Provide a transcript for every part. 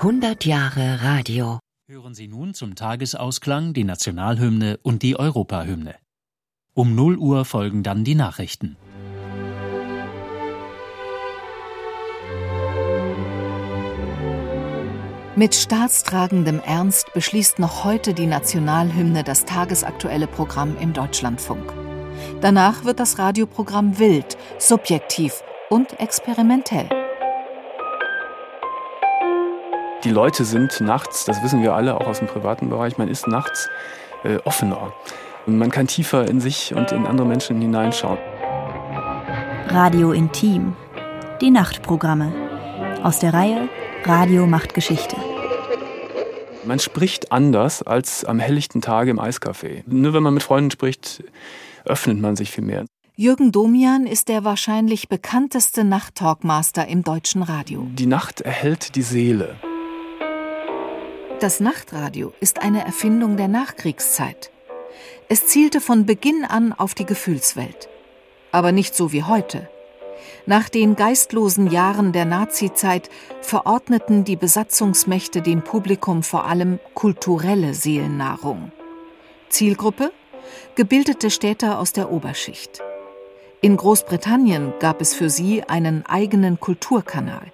100 Jahre Radio. Hören Sie nun zum Tagesausklang die Nationalhymne und die Europahymne. Um 0 Uhr folgen dann die Nachrichten. Mit staatstragendem Ernst beschließt noch heute die Nationalhymne das tagesaktuelle Programm im Deutschlandfunk. Danach wird das Radioprogramm wild, subjektiv und experimentell. Die Leute sind nachts, das wissen wir alle auch aus dem privaten Bereich, man ist nachts äh, offener. Man kann tiefer in sich und in andere Menschen hineinschauen. Radio Intim. Die Nachtprogramme. Aus der Reihe Radio macht Geschichte. Man spricht anders als am helllichten Tage im Eiscafé. Nur wenn man mit Freunden spricht, öffnet man sich viel mehr. Jürgen Domian ist der wahrscheinlich bekannteste Nachttalkmaster im deutschen Radio. Die Nacht erhält die Seele. Das Nachtradio ist eine Erfindung der Nachkriegszeit. Es zielte von Beginn an auf die Gefühlswelt. Aber nicht so wie heute. Nach den geistlosen Jahren der Nazizeit verordneten die Besatzungsmächte dem Publikum vor allem kulturelle Seelennahrung. Zielgruppe? Gebildete Städter aus der Oberschicht. In Großbritannien gab es für sie einen eigenen Kulturkanal.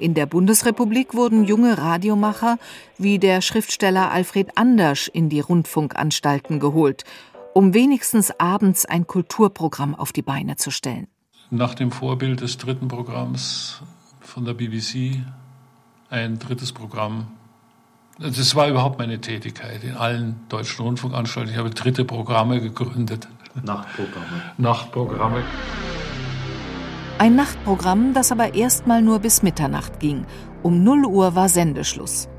In der Bundesrepublik wurden junge Radiomacher wie der Schriftsteller Alfred Andersch in die Rundfunkanstalten geholt, um wenigstens abends ein Kulturprogramm auf die Beine zu stellen. Nach dem Vorbild des dritten Programms von der BBC ein drittes Programm. Das war überhaupt meine Tätigkeit in allen deutschen Rundfunkanstalten. Ich habe dritte Programme gegründet. Nachtprogramme. Nachtprogramme. Ein Nachtprogramm, das aber erstmal nur bis Mitternacht ging. Um 0 Uhr war Sendeschluss.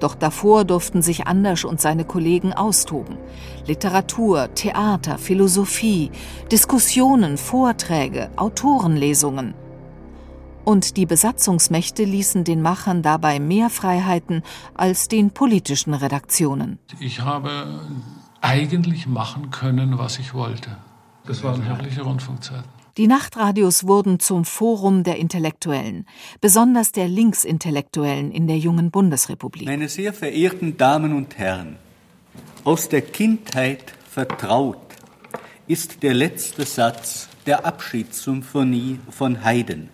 Doch davor durften sich Andersch und seine Kollegen austoben. Literatur, Theater, Philosophie, Diskussionen, Vorträge, Autorenlesungen. Und die Besatzungsmächte ließen den Machern dabei mehr Freiheiten als den politischen Redaktionen. Ich habe eigentlich machen können, was ich wollte. Das waren herrliche Rundfunkzeiten. Die Nachtradios wurden zum Forum der Intellektuellen, besonders der Linksintellektuellen in der jungen Bundesrepublik. Meine sehr verehrten Damen und Herren, aus der Kindheit vertraut ist der letzte Satz der Abschiedssymphonie von Haydn.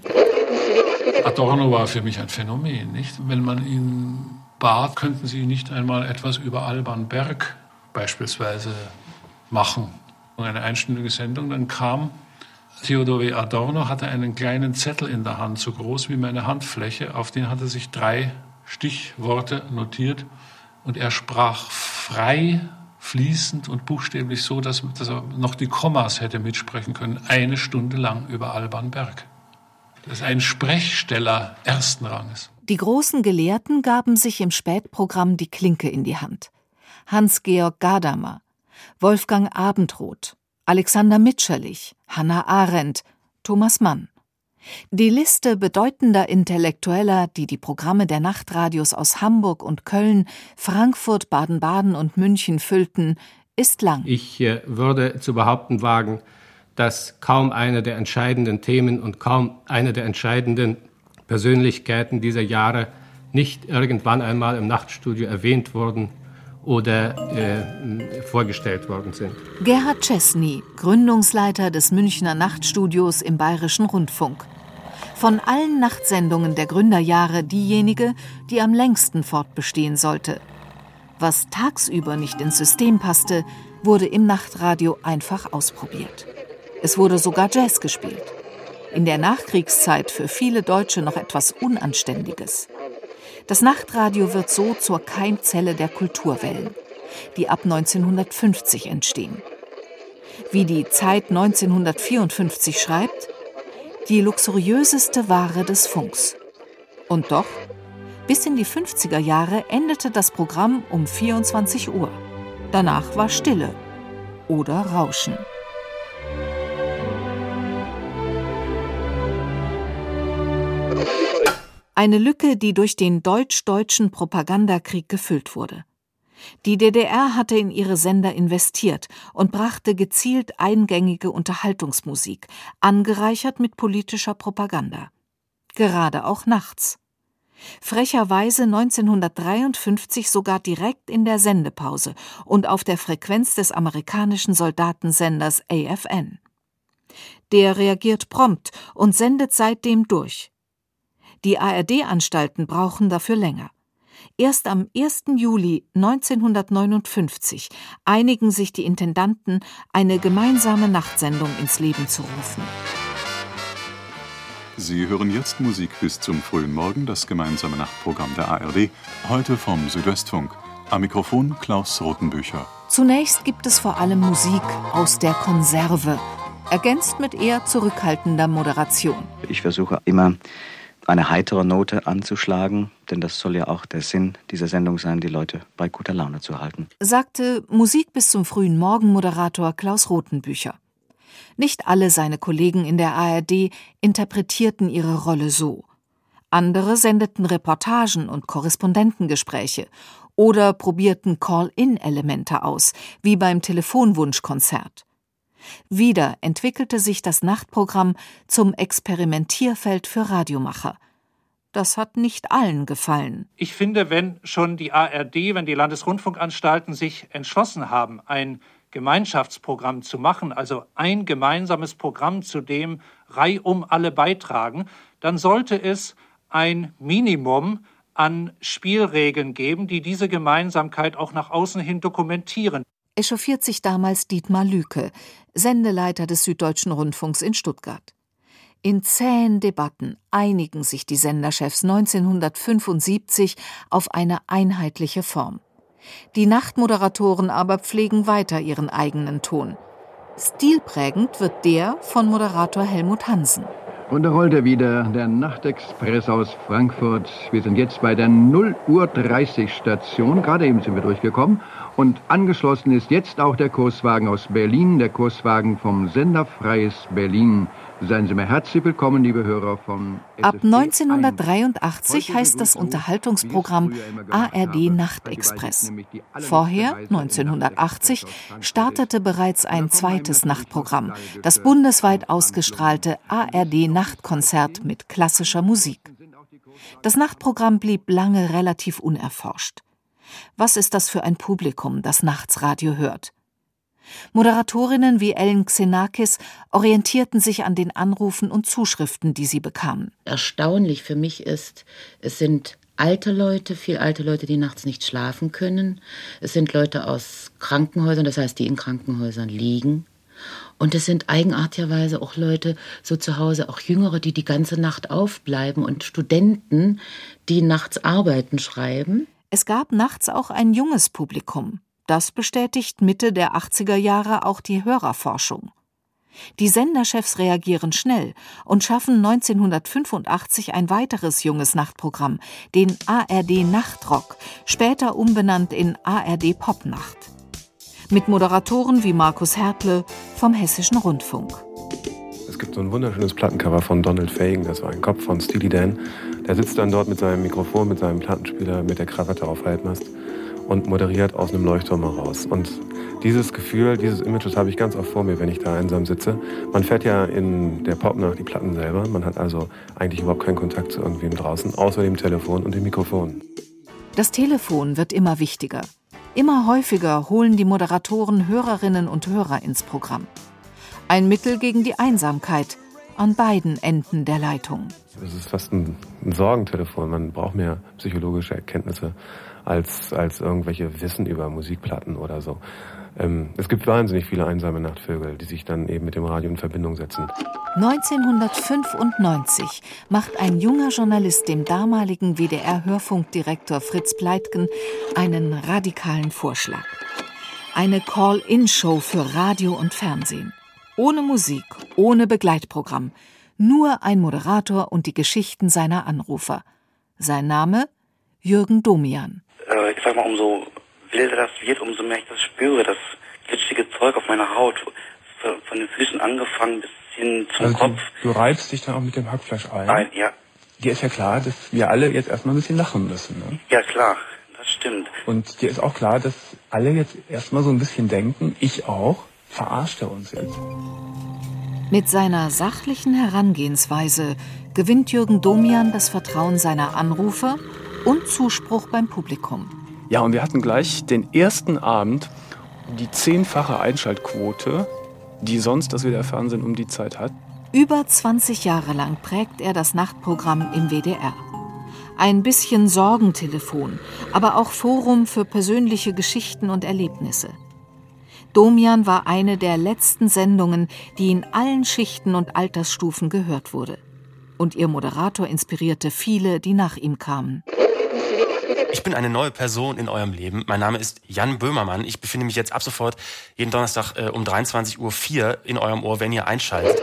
Adorno war für mich ein Phänomen, nicht? Wenn man ihn bat, könnten Sie nicht einmal etwas über Alban Berg beispielsweise machen. Eine einstündige Sendung, dann kam Theodor W. Adorno hatte einen kleinen Zettel in der Hand, so groß wie meine Handfläche, auf den hatte sich drei Stichworte notiert und er sprach frei, fließend und buchstäblich so, dass, dass er noch die Kommas hätte mitsprechen können, eine Stunde lang über Alban Berg. Das ist ein Sprechsteller ersten Ranges. Die großen Gelehrten gaben sich im Spätprogramm die Klinke in die Hand. Hans-Georg Gadamer, Wolfgang Abendroth, Alexander Mitscherlich, Hannah Arendt, Thomas Mann. Die Liste bedeutender Intellektueller, die die Programme der Nachtradios aus Hamburg und Köln, Frankfurt, Baden-Baden und München füllten, ist lang. Ich äh, würde zu behaupten wagen, dass kaum eine der entscheidenden Themen und kaum eine der entscheidenden Persönlichkeiten dieser Jahre nicht irgendwann einmal im Nachtstudio erwähnt wurden oder äh, vorgestellt worden sind. Gerhard Chesney, Gründungsleiter des Münchner Nachtstudios im Bayerischen Rundfunk. Von allen Nachtsendungen der Gründerjahre diejenige, die am längsten fortbestehen sollte. Was tagsüber nicht ins System passte, wurde im Nachtradio einfach ausprobiert. Es wurde sogar Jazz gespielt. In der Nachkriegszeit für viele Deutsche noch etwas Unanständiges. Das Nachtradio wird so zur Keimzelle der Kulturwellen, die ab 1950 entstehen. Wie die Zeit 1954 schreibt, die luxuriöseste Ware des Funks. Und doch, bis in die 50er Jahre endete das Programm um 24 Uhr. Danach war Stille oder Rauschen. Eine Lücke, die durch den deutsch-deutschen Propagandakrieg gefüllt wurde. Die DDR hatte in ihre Sender investiert und brachte gezielt eingängige Unterhaltungsmusik, angereichert mit politischer Propaganda. Gerade auch nachts. Frecherweise 1953 sogar direkt in der Sendepause und auf der Frequenz des amerikanischen Soldatensenders AFN. Der reagiert prompt und sendet seitdem durch. Die ARD-Anstalten brauchen dafür länger. Erst am 1. Juli 1959 einigen sich die Intendanten, eine gemeinsame Nachtsendung ins Leben zu rufen. Sie hören jetzt Musik bis zum frühen Morgen, das gemeinsame Nachtprogramm der ARD, heute vom Südwestfunk. Am Mikrofon Klaus Rotenbücher. Zunächst gibt es vor allem Musik aus der Konserve, ergänzt mit eher zurückhaltender Moderation. Ich versuche immer eine heitere Note anzuschlagen, denn das soll ja auch der Sinn dieser Sendung sein, die Leute bei guter Laune zu halten. Sagte Musik bis zum frühen Morgen Moderator Klaus Rotenbücher. Nicht alle seine Kollegen in der ARD interpretierten ihre Rolle so. Andere sendeten Reportagen und Korrespondentengespräche oder probierten Call-in-Elemente aus, wie beim Telefonwunschkonzert. Wieder entwickelte sich das Nachtprogramm zum Experimentierfeld für Radiomacher. Das hat nicht allen gefallen. Ich finde, wenn schon die ARD, wenn die Landesrundfunkanstalten sich entschlossen haben, ein Gemeinschaftsprogramm zu machen, also ein gemeinsames Programm, zu dem reihum alle beitragen, dann sollte es ein Minimum an Spielregeln geben, die diese Gemeinsamkeit auch nach außen hin dokumentieren. Echauffiert sich damals Dietmar Lüke, Sendeleiter des Süddeutschen Rundfunks in Stuttgart. In zähen Debatten einigen sich die Senderchefs 1975 auf eine einheitliche Form. Die Nachtmoderatoren aber pflegen weiter ihren eigenen Ton. Stilprägend wird der von Moderator Helmut Hansen. Und da rollt er wieder, der Nachtexpress aus Frankfurt. Wir sind jetzt bei der 0 Uhr 30 Station. Gerade eben sind wir durchgekommen. Und angeschlossen ist jetzt auch der Kurswagen aus Berlin, der Kurswagen vom Sender Freies Berlin. Seien Sie mir herzlich willkommen, liebe Hörer von Ab 1983 heißt das Unterhaltungsprogramm ARD Nachtexpress. Vorher, 1980, startete bereits ein zweites Nachtprogramm, das bundesweit ausgestrahlte ARD Nachtkonzert mit klassischer Musik. Das Nachtprogramm blieb lange relativ unerforscht. Was ist das für ein Publikum, das Nachtsradio hört? Moderatorinnen wie Ellen Xenakis orientierten sich an den Anrufen und Zuschriften, die sie bekamen. Erstaunlich für mich ist, es sind alte Leute, viel alte Leute, die nachts nicht schlafen können. Es sind Leute aus Krankenhäusern, das heißt, die in Krankenhäusern liegen. Und es sind eigenartigerweise auch Leute, so zu Hause, auch Jüngere, die die ganze Nacht aufbleiben und Studenten, die nachts Arbeiten schreiben. Es gab nachts auch ein junges Publikum. Das bestätigt Mitte der 80er Jahre auch die Hörerforschung. Die Senderchefs reagieren schnell und schaffen 1985 ein weiteres junges Nachtprogramm, den ARD Nachtrock, später umbenannt in ARD Popnacht. Mit Moderatoren wie Markus Hertle vom Hessischen Rundfunk. Es gibt so ein wunderschönes Plattencover von Donald Fagen, das war ein Kopf von Steely Dan. Der sitzt dann dort mit seinem Mikrofon, mit seinem Plattenspieler, mit der Krawatte auf Halbmast und moderiert aus einem Leuchtturm heraus. Und dieses Gefühl, dieses Image, habe ich ganz oft vor mir, wenn ich da einsam sitze. Man fährt ja in der Pop nach die Platten selber. Man hat also eigentlich überhaupt keinen Kontakt zu irgendwem draußen, außer dem Telefon und dem Mikrofon. Das Telefon wird immer wichtiger. Immer häufiger holen die Moderatoren Hörerinnen und Hörer ins Programm. Ein Mittel gegen die Einsamkeit an beiden Enden der Leitung. Das ist fast ein, ein Sorgentelefon. Man braucht mehr psychologische Erkenntnisse als, als irgendwelche Wissen über Musikplatten oder so. Ähm, es gibt wahnsinnig viele einsame Nachtvögel, die sich dann eben mit dem Radio in Verbindung setzen. 1995 macht ein junger Journalist dem damaligen WDR-Hörfunkdirektor Fritz Pleitgen einen radikalen Vorschlag. Eine Call-in-Show für Radio und Fernsehen. Ohne Musik, ohne Begleitprogramm. Nur ein Moderator und die Geschichten seiner Anrufer. Sein Name? Jürgen Domian äh, ich sag mal, umso wilder das wird, umso mehr ich das spüre, das glitschige Zeug auf meiner Haut, von den Füßen angefangen bis hin zum also Kopf. Du, du reibst dich dann auch mit dem Hackfleisch ein? Ein, ja. Dir ist ja klar, dass wir alle jetzt erstmal ein bisschen lachen müssen, ne? Ja, klar. Das stimmt. Und dir ist auch klar, dass alle jetzt erstmal so ein bisschen denken, ich auch, verarscht er uns jetzt. Mit seiner sachlichen Herangehensweise gewinnt Jürgen Domian das Vertrauen seiner Anrufer und Zuspruch beim Publikum. Ja, und wir hatten gleich den ersten Abend die zehnfache Einschaltquote, die sonst das WDR Fernsehen um die Zeit hat. Über 20 Jahre lang prägt er das Nachtprogramm im WDR. Ein bisschen Sorgentelefon, aber auch Forum für persönliche Geschichten und Erlebnisse. Domian war eine der letzten Sendungen, die in allen Schichten und Altersstufen gehört wurde. Und ihr Moderator inspirierte viele, die nach ihm kamen. Ich bin eine neue Person in eurem Leben. Mein Name ist Jan Böhmermann. Ich befinde mich jetzt ab sofort jeden Donnerstag äh, um 23.04 Uhr in eurem Ohr, wenn ihr einschaltet.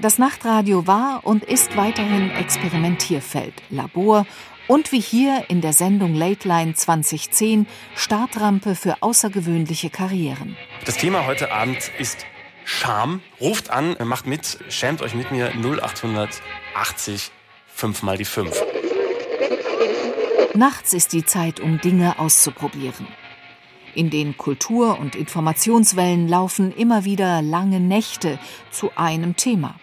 Das Nachtradio war und ist weiterhin Experimentierfeld, Labor und wie hier in der Sendung Late Line 2010 Startrampe für außergewöhnliche Karrieren. Das Thema heute Abend ist Scham. Ruft an, macht mit, schämt euch mit mir 0880 5 mal die 5. Nachts ist die Zeit, um Dinge auszuprobieren. In den Kultur- und Informationswellen laufen immer wieder lange Nächte zu einem Thema.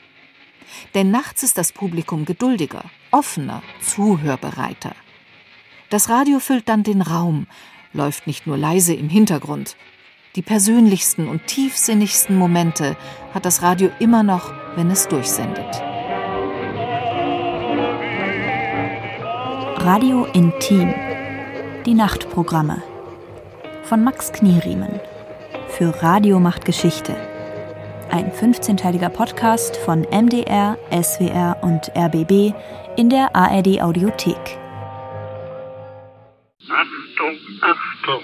Denn nachts ist das Publikum geduldiger, offener, zuhörbereiter. Das Radio füllt dann den Raum, läuft nicht nur leise im Hintergrund. Die persönlichsten und tiefsinnigsten Momente hat das Radio immer noch, wenn es durchsendet. Radio Intim. Die Nachtprogramme. Von Max Knieriemen. Für Radio macht Geschichte. Ein 15-teiliger Podcast von MDR, SWR und RBB in der ARD Audiothek. Achtung, Achtung.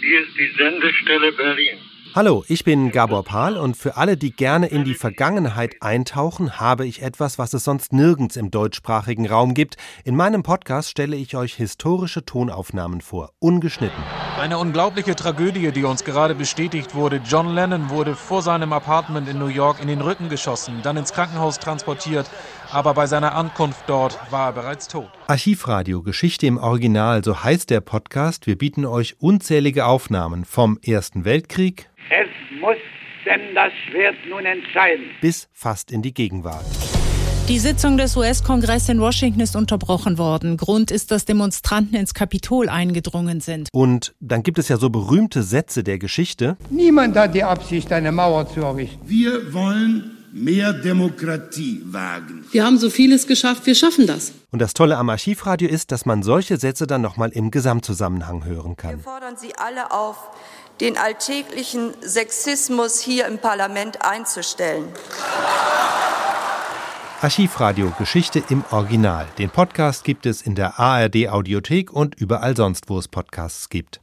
Hier ist die Sendestelle Berlin. Hallo, ich bin Gabor Pahl und für alle, die gerne in die Vergangenheit eintauchen, habe ich etwas, was es sonst nirgends im deutschsprachigen Raum gibt. In meinem Podcast stelle ich euch historische Tonaufnahmen vor, ungeschnitten. Eine unglaubliche Tragödie, die uns gerade bestätigt wurde. John Lennon wurde vor seinem Apartment in New York in den Rücken geschossen, dann ins Krankenhaus transportiert, aber bei seiner Ankunft dort war er bereits tot. Archivradio Geschichte im Original, so heißt der Podcast. Wir bieten euch unzählige Aufnahmen vom Ersten Weltkrieg, Es muss denn das Schwert nun entscheiden. bis fast in die Gegenwart. Die Sitzung des US-Kongresses in Washington ist unterbrochen worden. Grund ist, dass Demonstranten ins Kapitol eingedrungen sind. Und dann gibt es ja so berühmte Sätze der Geschichte. Niemand hat die Absicht, eine Mauer zu errichten. Wir wollen mehr Demokratie wagen. Wir haben so vieles geschafft, wir schaffen das. Und das Tolle am Archivradio ist, dass man solche Sätze dann nochmal im Gesamtzusammenhang hören kann. Wir fordern Sie alle auf, den alltäglichen Sexismus hier im Parlament einzustellen. Archivradio Geschichte im Original. Den Podcast gibt es in der ARD Audiothek und überall sonst, wo es Podcasts gibt.